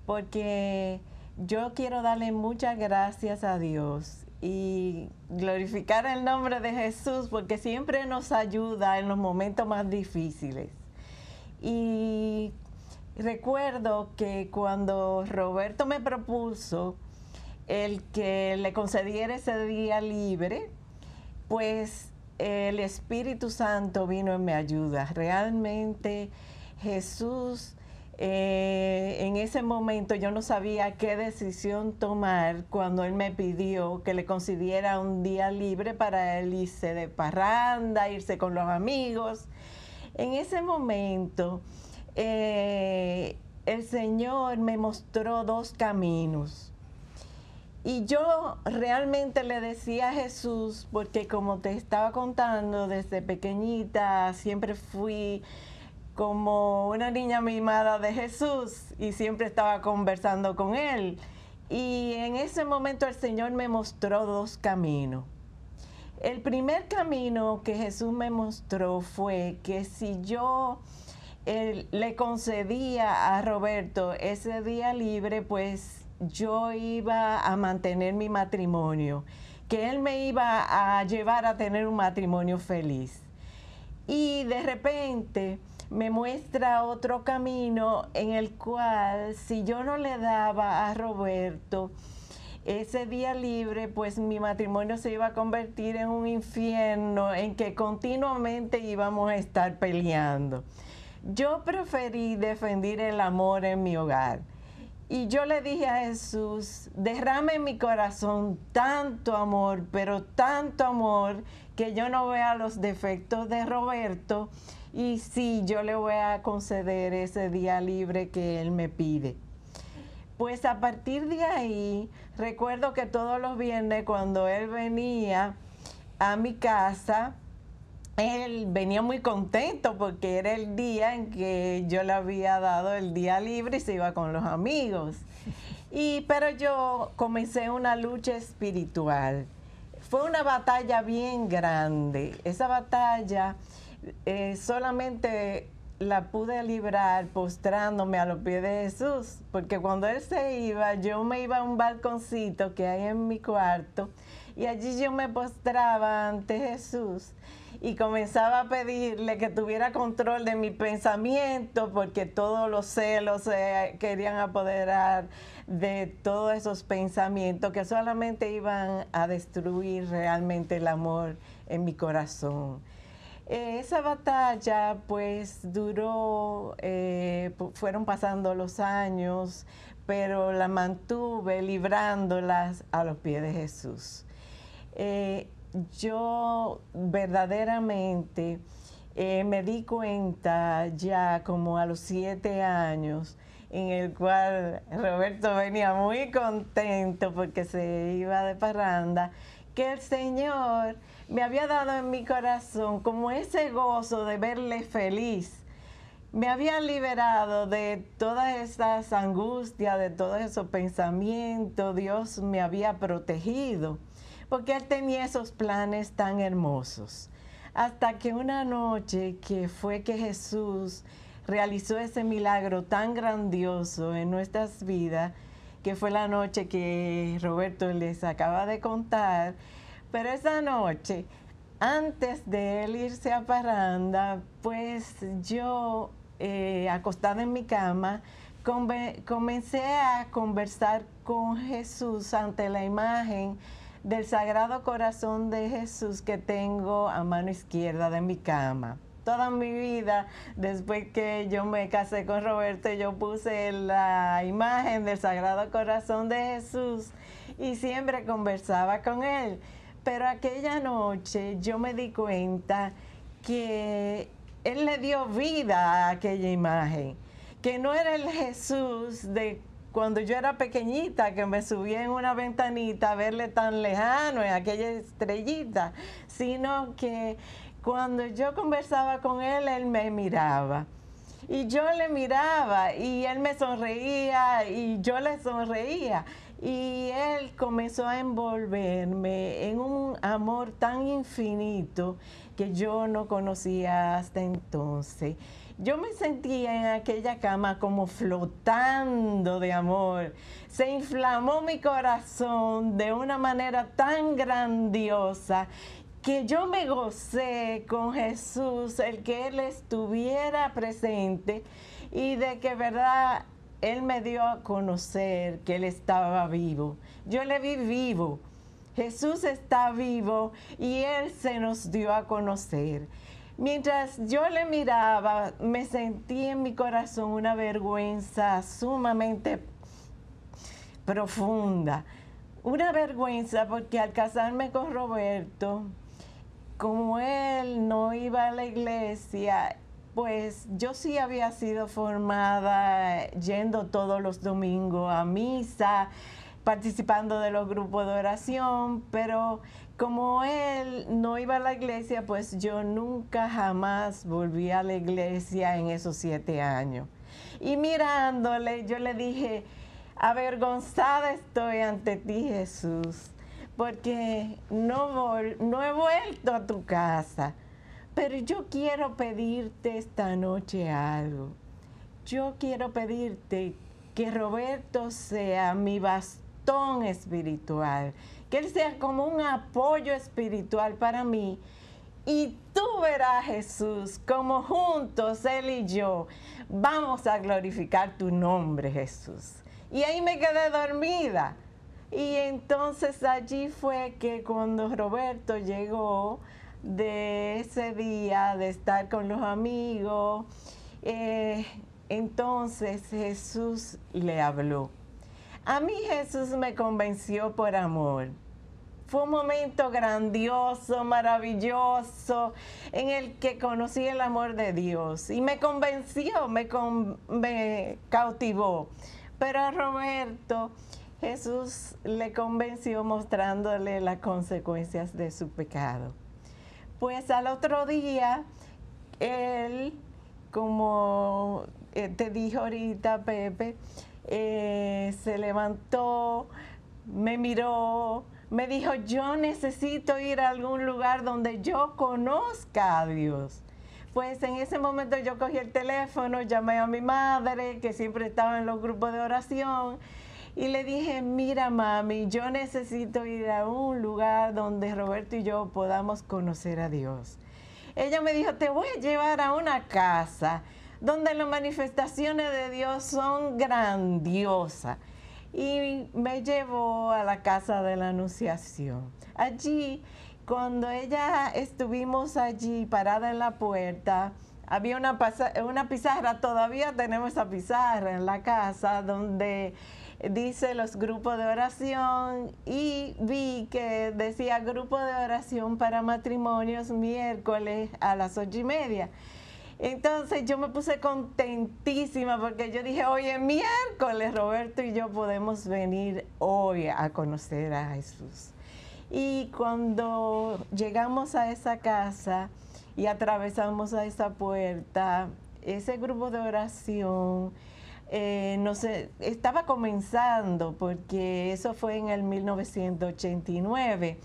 porque yo quiero darle muchas gracias a Dios y glorificar el nombre de Jesús porque siempre nos ayuda en los momentos más difíciles. Y recuerdo que cuando Roberto me propuso el que le concediera ese día libre, pues el Espíritu Santo vino en mi ayuda. Realmente Jesús eh, en ese momento yo no sabía qué decisión tomar cuando él me pidió que le concediera un día libre para él irse de parranda, irse con los amigos. En ese momento eh, el Señor me mostró dos caminos. Y yo realmente le decía a Jesús, porque como te estaba contando, desde pequeñita siempre fui como una niña mimada de Jesús y siempre estaba conversando con él. Y en ese momento el Señor me mostró dos caminos. El primer camino que Jesús me mostró fue que si yo le concedía a Roberto ese día libre, pues yo iba a mantener mi matrimonio, que él me iba a llevar a tener un matrimonio feliz. Y de repente me muestra otro camino en el cual si yo no le daba a Roberto ese día libre, pues mi matrimonio se iba a convertir en un infierno en que continuamente íbamos a estar peleando. Yo preferí defender el amor en mi hogar. Y yo le dije a Jesús, derrame en mi corazón tanto amor, pero tanto amor, que yo no vea los defectos de Roberto y sí, yo le voy a conceder ese día libre que él me pide. Pues a partir de ahí, recuerdo que todos los viernes cuando él venía a mi casa, él venía muy contento porque era el día en que yo le había dado el día libre y se iba con los amigos. Y, pero yo comencé una lucha espiritual. Fue una batalla bien grande. Esa batalla eh, solamente la pude librar postrándome a los pies de Jesús, porque cuando Él se iba, yo me iba a un balconcito que hay en mi cuarto y allí yo me postraba ante Jesús y comenzaba a pedirle que tuviera control de mi pensamiento porque todos los celos se querían apoderar de todos esos pensamientos que solamente iban a destruir realmente el amor en mi corazón. Esa batalla pues duró, eh, fueron pasando los años, pero la mantuve librándolas a los pies de Jesús. Eh, yo verdaderamente eh, me di cuenta ya como a los siete años, en el cual Roberto venía muy contento porque se iba de parranda, que el Señor me había dado en mi corazón como ese gozo de verle feliz. Me había liberado de todas esas angustias, de todos esos pensamientos. Dios me había protegido porque él tenía esos planes tan hermosos. Hasta que una noche que fue que Jesús realizó ese milagro tan grandioso en nuestras vidas, que fue la noche que Roberto les acaba de contar, pero esa noche, antes de él irse a parranda, pues yo, eh, acostada en mi cama, comencé a conversar con Jesús ante la imagen del Sagrado Corazón de Jesús que tengo a mano izquierda de mi cama. Toda mi vida, después que yo me casé con Roberto, yo puse la imagen del Sagrado Corazón de Jesús y siempre conversaba con él. Pero aquella noche yo me di cuenta que él le dio vida a aquella imagen, que no era el Jesús de cuando yo era pequeñita, que me subía en una ventanita a verle tan lejano en aquella estrellita, sino que cuando yo conversaba con él, él me miraba. Y yo le miraba y él me sonreía y yo le sonreía. Y él comenzó a envolverme en un amor tan infinito que yo no conocía hasta entonces. Yo me sentía en aquella cama como flotando de amor. Se inflamó mi corazón de una manera tan grandiosa que yo me gocé con Jesús, el que Él estuviera presente y de que verdad Él me dio a conocer que Él estaba vivo. Yo le vi vivo. Jesús está vivo y Él se nos dio a conocer. Mientras yo le miraba, me sentí en mi corazón una vergüenza sumamente profunda. Una vergüenza porque al casarme con Roberto, como él no iba a la iglesia, pues yo sí había sido formada yendo todos los domingos a misa, participando de los grupos de oración, pero como él no iba a la iglesia, pues yo nunca jamás volví a la iglesia en esos siete años. Y mirándole, yo le dije, avergonzada estoy ante ti, Jesús, porque no, no he vuelto a tu casa pero yo quiero pedirte esta noche algo. Yo quiero pedirte que Roberto sea mi bastón espiritual, que él sea como un apoyo espiritual para mí. Y tú verás, Jesús, como juntos, Él y yo, vamos a glorificar tu nombre, Jesús. Y ahí me quedé dormida. Y entonces allí fue que cuando Roberto llegó de ese día, de estar con los amigos, eh, entonces Jesús le habló. A mí Jesús me convenció por amor. Fue un momento grandioso, maravilloso, en el que conocí el amor de Dios y me convenció, me, me cautivó. Pero a Roberto Jesús le convenció mostrándole las consecuencias de su pecado. Pues al otro día, él, como eh, te dijo ahorita Pepe, eh, se levantó, me miró, me dijo, yo necesito ir a algún lugar donde yo conozca a Dios. Pues en ese momento yo cogí el teléfono, llamé a mi madre, que siempre estaba en los grupos de oración, y le dije, mira mami, yo necesito ir a un lugar donde Roberto y yo podamos conocer a Dios. Ella me dijo, te voy a llevar a una casa donde las manifestaciones de Dios son grandiosas. Y me llevó a la casa de la Anunciación. Allí, cuando ella estuvimos allí parada en la puerta, había una, una pizarra, todavía tenemos esa pizarra en la casa, donde dice los grupos de oración y vi que decía grupo de oración para matrimonios miércoles a las ocho y media. Entonces yo me puse contentísima porque yo dije, oye, miércoles Roberto y yo podemos venir hoy a conocer a Jesús. Y cuando llegamos a esa casa y atravesamos a esa puerta, ese grupo de oración, eh, no sé, estaba comenzando porque eso fue en el 1989.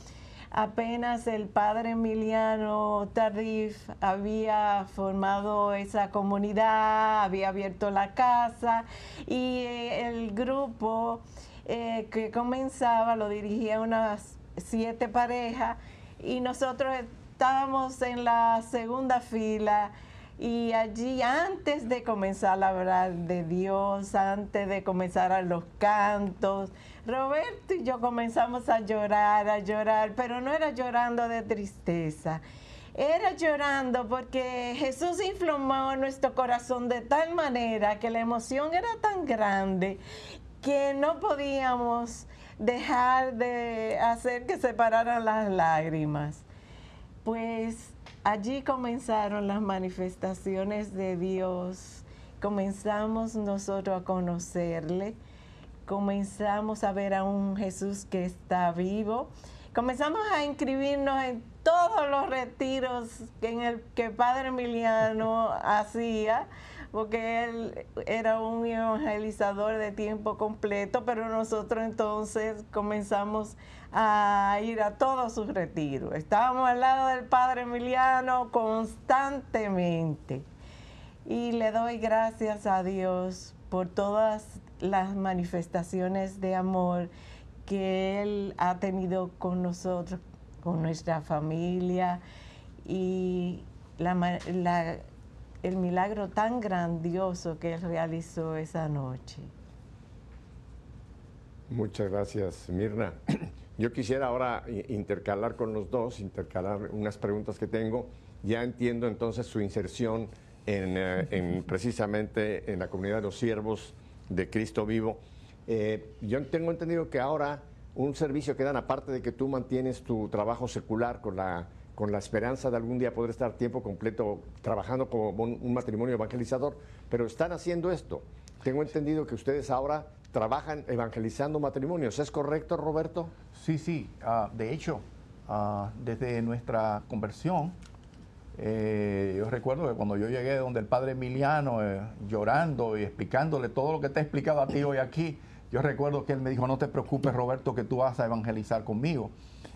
Apenas el padre Emiliano Tardif había formado esa comunidad, había abierto la casa y eh, el grupo eh, que comenzaba lo dirigía unas siete parejas y nosotros estábamos en la segunda fila y allí, antes de comenzar a hablar de Dios, antes de comenzar a los cantos, Roberto y yo comenzamos a llorar, a llorar, pero no era llorando de tristeza. Era llorando porque Jesús inflamó nuestro corazón de tal manera que la emoción era tan grande que no podíamos dejar de hacer que se pararan las lágrimas. Pues allí comenzaron las manifestaciones de Dios. Comenzamos nosotros a conocerle, comenzamos a ver a un Jesús que está vivo, comenzamos a inscribirnos en todos los retiros en el que Padre Emiliano hacía porque él era un evangelizador de tiempo completo, pero nosotros entonces comenzamos a ir a todos sus retiros. Estábamos al lado del Padre Emiliano constantemente. Y le doy gracias a Dios por todas las manifestaciones de amor que Él ha tenido con nosotros, con nuestra familia y el milagro tan grandioso que Él realizó esa noche.
Muchas gracias, Mirna. Yo quisiera ahora intercalar con los dos, intercalar unas preguntas que tengo. Ya entiendo entonces su inserción en, eh, precisamente en la comunidad de los siervos de Cristo vivo. Eh, yo tengo entendido que ahora un servicio que dan, aparte de que tú mantienes tu trabajo secular con la con la esperanza de algún día poder estar tiempo completo trabajando como un, matrimonio evangelizador, pero están haciendo esto. Tengo entendido que ustedes ahora trabajan evangelizando matrimonios. ¿Es correcto, Roberto?
Sí, sí. Ah, de hecho, ah, desde nuestra conversión, eh, yo recuerdo que cuando yo llegué donde el padre Emiliano, eh, llorando y explicándole todo lo que te he explicado a ti hoy aquí, yo recuerdo que él me dijo, no te preocupes, Roberto, que tú vas a evangelizar conmigo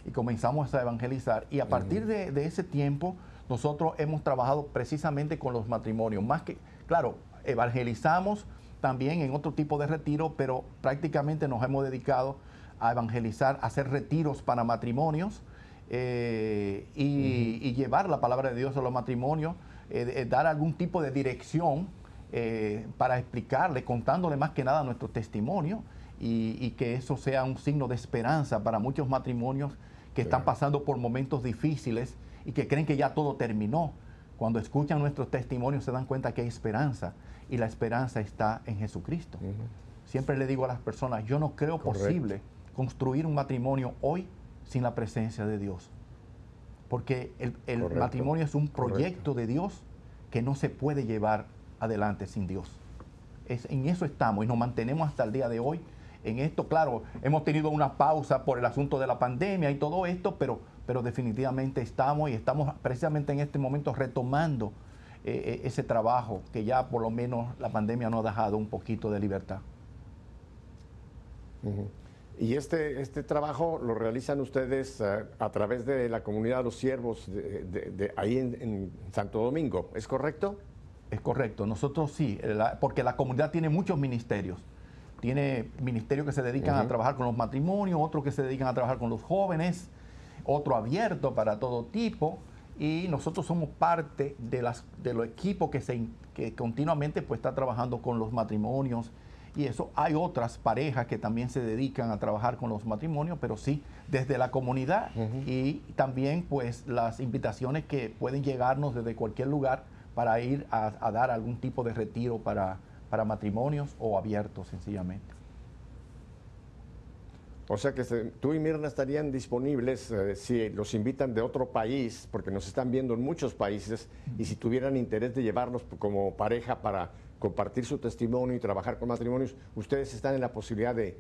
y comenzamos a evangelizar. Y a partir de, ese tiempo nosotros hemos trabajado precisamente con los matrimonios. Más que, claro, evangelizamos también en otro tipo de retiro, pero prácticamente nos hemos dedicado a evangelizar, a hacer retiros para matrimonios eh, y, llevar la palabra de Dios a los matrimonios, eh, eh, dar algún tipo de dirección para explicarle, contándole más que nada nuestro testimonio y, que eso sea un signo de esperanza para muchos matrimonios que están pasando por momentos difíciles y que creen que ya todo terminó. Cuando escuchan nuestros testimonios se dan cuenta que hay esperanza y la esperanza está en Jesucristo. Siempre le digo a las personas, yo no creo posible construir un matrimonio hoy sin la presencia de Dios. Porque el, matrimonio es un proyecto de Dios que no se puede llevar adelante sin Dios. Es, en eso estamos y nos mantenemos hasta el día de hoy. En esto, claro, hemos tenido una pausa por el asunto de la pandemia y todo esto, pero, pero definitivamente estamos y estamos precisamente en este momento retomando eh, eh, ese trabajo que ya por lo menos la pandemia nos ha dejado un poquito de libertad.
Y este, este trabajo lo realizan ustedes eh, a través de la comunidad de los siervos de, ahí en, Santo Domingo, ¿es correcto?
Es correcto, nosotros sí, porque la comunidad tiene muchos ministerios. Tiene ministerios que se dedican a trabajar con los matrimonios, otros que se dedican a trabajar con los jóvenes, otro abierto para todo tipo. Y nosotros somos parte de, las, de los equipos que, se, que continuamente pues, está trabajando con los matrimonios. Y eso hay otras parejas que también se dedican a trabajar con los matrimonios, pero sí desde la comunidad. Y también pues las invitaciones que pueden llegarnos desde cualquier lugar para ir a, dar algún tipo de retiro para, para matrimonios o abiertos sencillamente.
O sea que tú y Mirna estarían disponibles eh, si los invitan de otro país, porque nos están viendo en muchos países, y si tuvieran interés de llevarlos como pareja para compartir su testimonio y trabajar con matrimonios, ustedes están en la posibilidad de,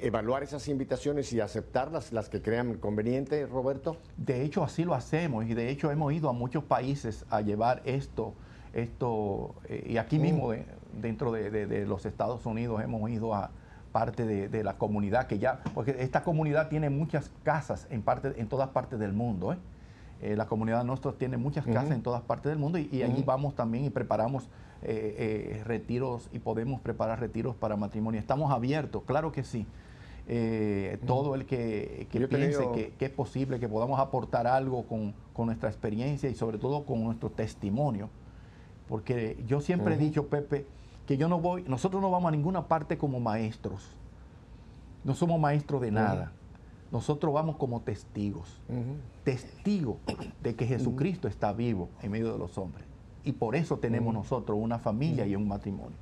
evaluar esas invitaciones y aceptarlas, las que crean conveniente, Roberto.
De hecho, así lo hacemos y de hecho hemos ido a muchos países a llevar esto, esto eh, y aquí mismo mm. dentro de, los Estados Unidos hemos ido a parte de, la comunidad que ya, porque esta comunidad tiene muchas casas en, parte, en todas partes del mundo. ¿eh? Eh, la comunidad nuestra tiene muchas casas en todas partes del mundo y, allí vamos también y preparamos eh, eh, retiros y podemos preparar retiros para matrimonio. Estamos abiertos, claro que sí. Todo el que, piense que, es posible que podamos aportar algo con, nuestra experiencia y sobre todo con nuestro testimonio. Porque yo siempre he dicho, Pepe, que yo no voy, nosotros no vamos a ninguna parte como maestros. No somos maestros de nada. Nosotros vamos como testigos. Testigos de que Jesucristo está vivo en medio de los hombres. Y por eso tenemos nosotros una familia y un matrimonio.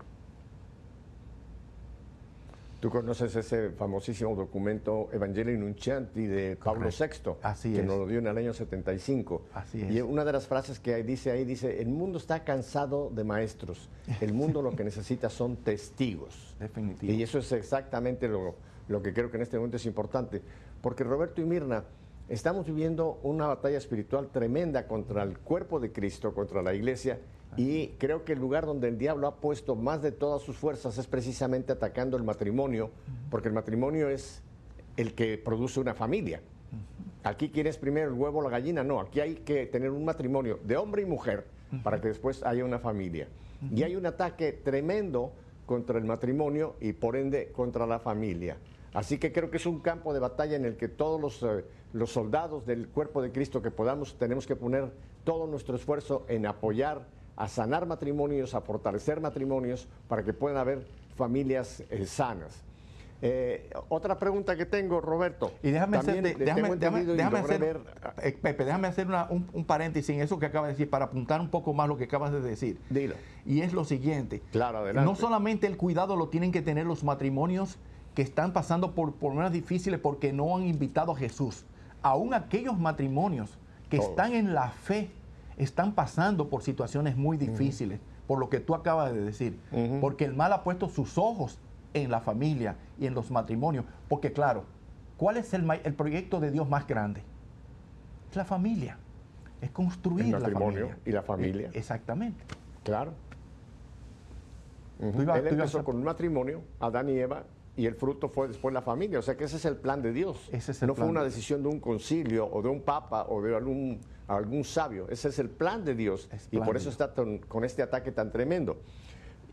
Tú conoces ese famosísimo documento Evangelii Nuncianti de Pablo VI,
Así
que nos lo dio en el año 75.
Así
Y una de las frases que dice ahí dice, el mundo está cansado de maestros, el mundo lo que necesita son testigos.
Definitivo.
Y eso es exactamente lo, lo que creo que en este momento es importante, porque Roberto y Mirna, Estamos viviendo una batalla espiritual tremenda contra el cuerpo de Cristo, contra la iglesia, y creo que el lugar donde el diablo ha puesto más de todas sus fuerzas es precisamente atacando el matrimonio, porque el matrimonio es el que produce una familia. Aquí quién es primero el huevo o la gallina, no, aquí hay que tener un matrimonio de hombre y mujer para que después haya una familia. Y hay un ataque tremendo contra el matrimonio y por ende contra la familia. Así que creo que es un campo de batalla en el que todos los, eh, los, soldados del cuerpo de Cristo que podamos tenemos que poner todo nuestro esfuerzo en apoyar a sanar matrimonios, a fortalecer matrimonios para que puedan haber familias eh, sanas. Eh, otra pregunta que tengo, Roberto.
Y déjame hacer, déjame, déjame, hacer, Pepe, déjame hacer un, paréntesis en eso que acaba de decir para apuntar un poco más lo que acabas de decir.
Dilo.
Y es lo siguiente.
Claro, adelante.
No solamente el cuidado lo tienen que tener los matrimonios que están pasando por problemas difíciles porque no han invitado a Jesús. Aún aquellos matrimonios que están en la fe están pasando por situaciones muy difíciles, por lo que tú acabas de decir, porque el mal ha puesto sus ojos en la familia y en los matrimonios, porque claro, ¿cuál es el, proyecto de Dios más grande? Es la familia, es construir el
matrimonio y la familia.
E, exactamente.
Claro. Él empezó con un matrimonio, Adán y Eva, y el fruto fue después la familia. O sea que ese es el plan de Dios.
Ese es el
no fue una
de-
decisión de un concilio o de un papa o de algún, algún sabio. Ese es el plan de Dios. Y por eso está con este ataque tan tremendo.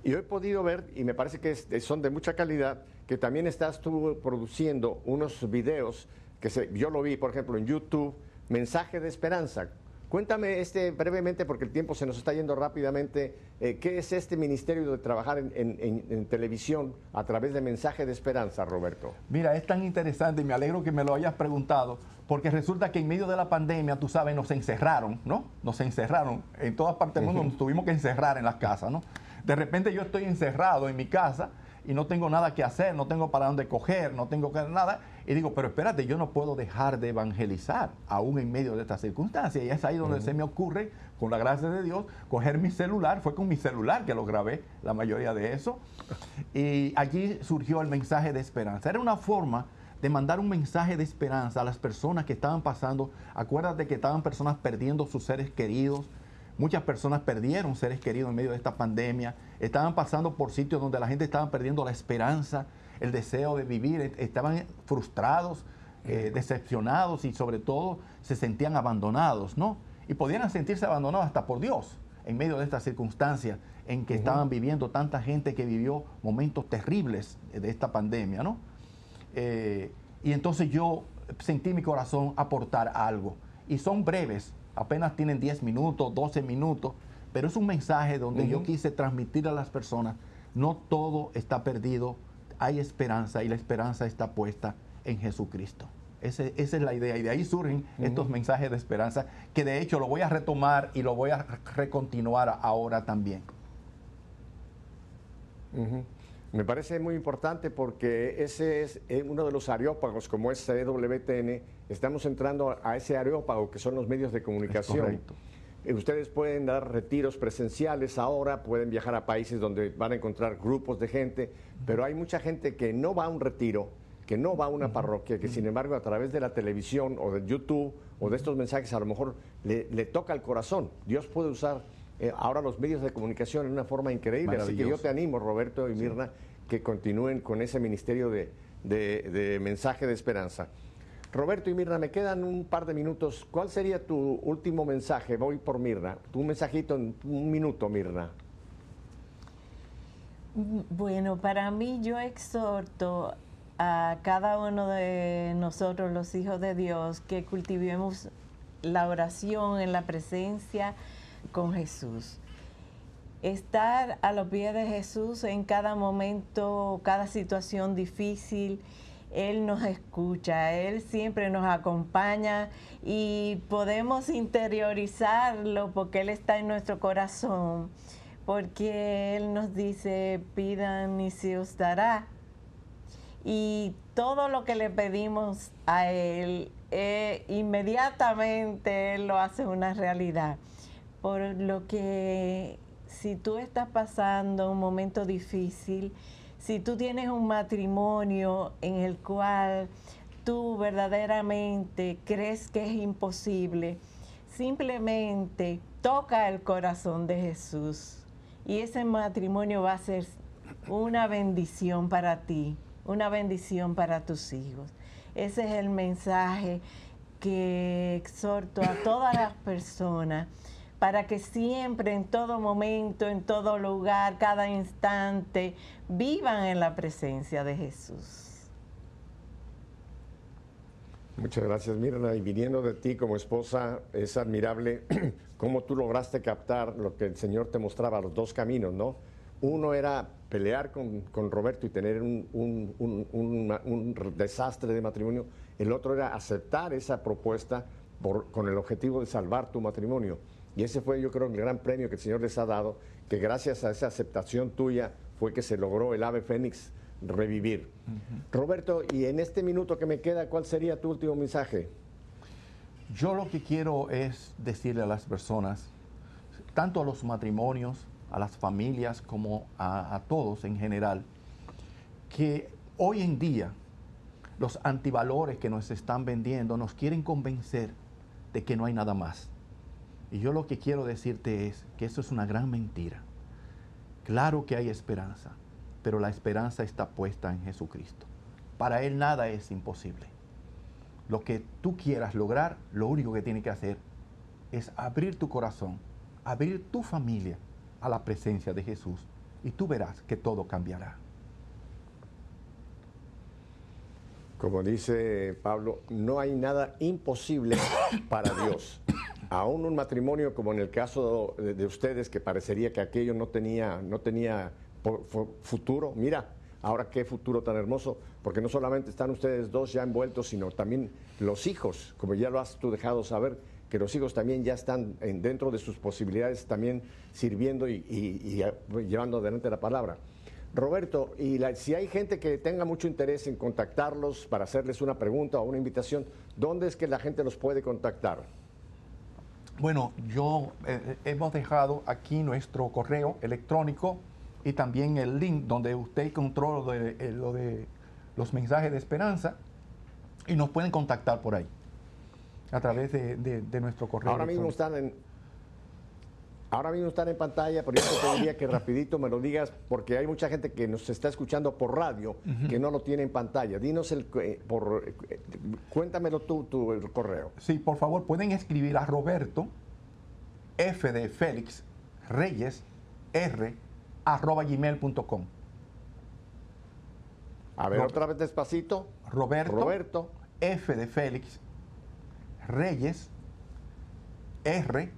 Y he podido ver, y me parece que es- son de mucha calidad, que también estás tú produciendo unos videos que se- yo lo vi, por ejemplo, en YouTube, Mensaje de Esperanza. Cuéntame este brevemente, porque el tiempo se nos está yendo rápidamente, eh, ¿qué es este ministerio de trabajar en, en- en- en televisión a través de Mensaje de Esperanza, Roberto?
Mira, es tan interesante y me alegro que me lo hayas preguntado, porque resulta que en medio de la pandemia, tú sabes, nos encerraron, ¿no? Nos encerraron. En todas partes del mundo nos tuvimos que encerrar en las casas, ¿no? De repente yo estoy encerrado en mi casa y no tengo nada que hacer, no tengo para dónde coger, no tengo que nada. Y digo, pero espérate, yo no puedo dejar de evangelizar, aún en medio de estas circunstancias. Y es ahí donde se me ocurre, con la gracia de Dios, coger mi celular. Fue con mi celular que lo grabé, la mayoría de eso. Y allí surgió el mensaje de esperanza. Era una forma de mandar un mensaje de esperanza a las personas que estaban pasando. Acuérdate que estaban personas perdiendo sus seres queridos. Muchas personas perdieron seres queridos en medio de esta pandemia. Estaban pasando por sitios donde la gente estaba perdiendo la esperanza, el deseo de vivir. e- Estaban frustrados, eh, decepcionados y sobre todo se sentían abandonados, ¿no? Y podían sentirse abandonados hasta por Dios en medio de estas circunstancias en que estaban viviendo tanta gente que vivió momentos terribles de esta pandemia, ¿no? Eh, y entonces yo sentí mi corazón aportar algo. Y son breves, apenas tienen 10 minutos, 12 minutos, pero es un mensaje donde yo quise transmitir a las personas, no todo está perdido, hay esperanza y la esperanza está puesta en Jesucristo. Ese- esa es la idea y de ahí surgen estos mensajes de esperanza que de hecho lo voy a retomar y lo voy a re- recontinuar ahora también.
Me parece muy importante porque ese es eh, uno de los areópagos, como es CWTN. Estamos entrando a ese areópago que son los medios de comunicación. Eh, Ustedes pueden dar retiros presenciales ahora, pueden viajar a países donde van a encontrar grupos de gente, pero hay mucha gente que no va a un retiro, que no va a una parroquia, que sin embargo a través de la televisión o de YouTube o de estos mensajes a lo mejor le, le toca el corazón. Dios puede usar eh, ahora los medios de comunicación en una forma increíble. Así que yo te animo, Roberto y Mirna, que continúen con ese ministerio de, de- de mensaje de esperanza. Roberto y Mirna, me quedan un par de minutos. ¿Cuál sería tu último mensaje? Voy por Mirna. Tu mensajito en un minuto, Mirna.
Bueno, para mí yo exhorto a cada uno de nosotros, los hijos de Dios, que cultivemos la oración en la presencia con Jesús. Estar a los pies de Jesús en cada momento, cada situación difícil. Él nos escucha, Él siempre nos acompaña y podemos interiorizarlo porque Él está en nuestro corazón, porque Él nos dice, pidan y se os dará. Y todo lo que le pedimos a Él, eh, inmediatamente Él lo hace una realidad. Por lo que si tú estás pasando un momento difícil, si tú tienes un matrimonio en el cual tú verdaderamente crees que es imposible, simplemente toca el corazón de Jesús y ese matrimonio va a ser una bendición para ti, una bendición para tus hijos. Ese es el mensaje que exhorto a todas las personas para que siempre, en todo momento, en todo lugar, cada instante, vivan en la presencia de Jesús.
Muchas gracias, Mirna. Y viniendo de ti como esposa, es admirable cómo tú lograste captar lo que el Señor te mostraba, los dos caminos, ¿no? Uno era pelear con, Roberto y tener un, desastre de matrimonio. El otro era aceptar esa propuesta con el objetivo de salvar tu matrimonio. Y ese fue, yo creo, el gran premio que el Señor les ha dado, que gracias a esa aceptación tuya fue que se logró el ave fénix revivir. Roberto, y en este minuto que me queda, ¿cuál sería tu último mensaje?
Yo lo que quiero es decirle a las personas, tanto a los matrimonios, a las familias, como a, a todos en general, que hoy en día los antivalores que nos están vendiendo nos quieren convencer de que no hay nada más. Y yo lo que quiero decirte es que eso es una gran mentira. Claro que hay esperanza. pero la esperanza está puesta en Jesucristo. Para Él nada es imposible. Lo que tú quieras lograr, lo único que tienes que hacer es abrir tu corazón, abrir tu familia a la presencia de Jesús y tú verás que todo cambiará.
Como dice Pablo, no hay nada imposible para Dios. Aún un matrimonio como en el caso de, de ustedes, que parecería que aquello no tenía, no tenía por- futuro, mira, ahora qué futuro tan hermoso, porque no solamente están ustedes dos ya envueltos, sino también los hijos, como ya lo has tú dejado saber, que los hijos también ya están en- dentro de sus posibilidades también sirviendo y, y- llevando adelante la palabra. Roberto, y la- si hay gente que tenga mucho interés en contactarlos para hacerles una pregunta o una invitación, ¿dónde es que la gente los puede contactar?
Bueno, yo eh, eh, hemos dejado aquí nuestro correo electrónico y también el link donde usted controla lo de, eh, lo de los mensajes de esperanza y nos pueden contactar por ahí a través de, de- de nuestro correo.
Ahora mismo están en ahora mismo están en pantalla, pero yo te pediría que rapidito me lo digas porque hay mucha gente que nos está escuchando por radio que no lo tiene en pantalla. Dinos el eh, por eh, cuéntamelo tú, tu el correo.
Sí, por favor, pueden escribir a Roberto F de Félix Reyes R arroba gmail.com.
A ver,
Ro-
otra vez despacito.
Roberto,
Roberto.
F de Félix Reyes R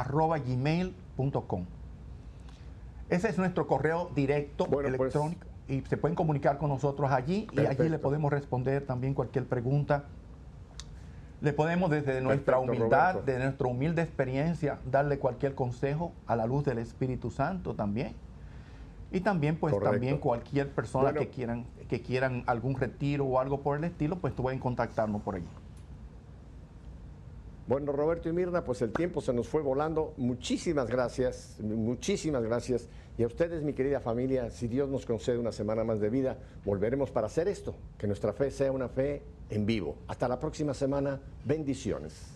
arroba gmail.com. Ese es nuestro correo directo
Bueno, pues-
electrónico y se pueden comunicar con nosotros allí y allí le podemos responder también cualquier pregunta. Le podemos desde nuestra
Perfecto,
humildad,
Roberto.
de nuestra humilde experiencia, darle cualquier consejo a la luz del Espíritu Santo también. Y también, pues,
Correcto.
también cualquier persona
Bueno.
que quieran que quieran algún retiro o algo por el estilo, pues pueden contactarnos por allí.
Bueno, Roberto y Mirna, pues el tiempo se nos fue volando. Muchísimas gracias, muchísimas gracias. Y a ustedes, mi querida familia, si Dios nos concede una semana más de vida, volveremos para hacer esto, que nuestra fe sea una fe en vivo. Hasta la próxima semana, bendiciones.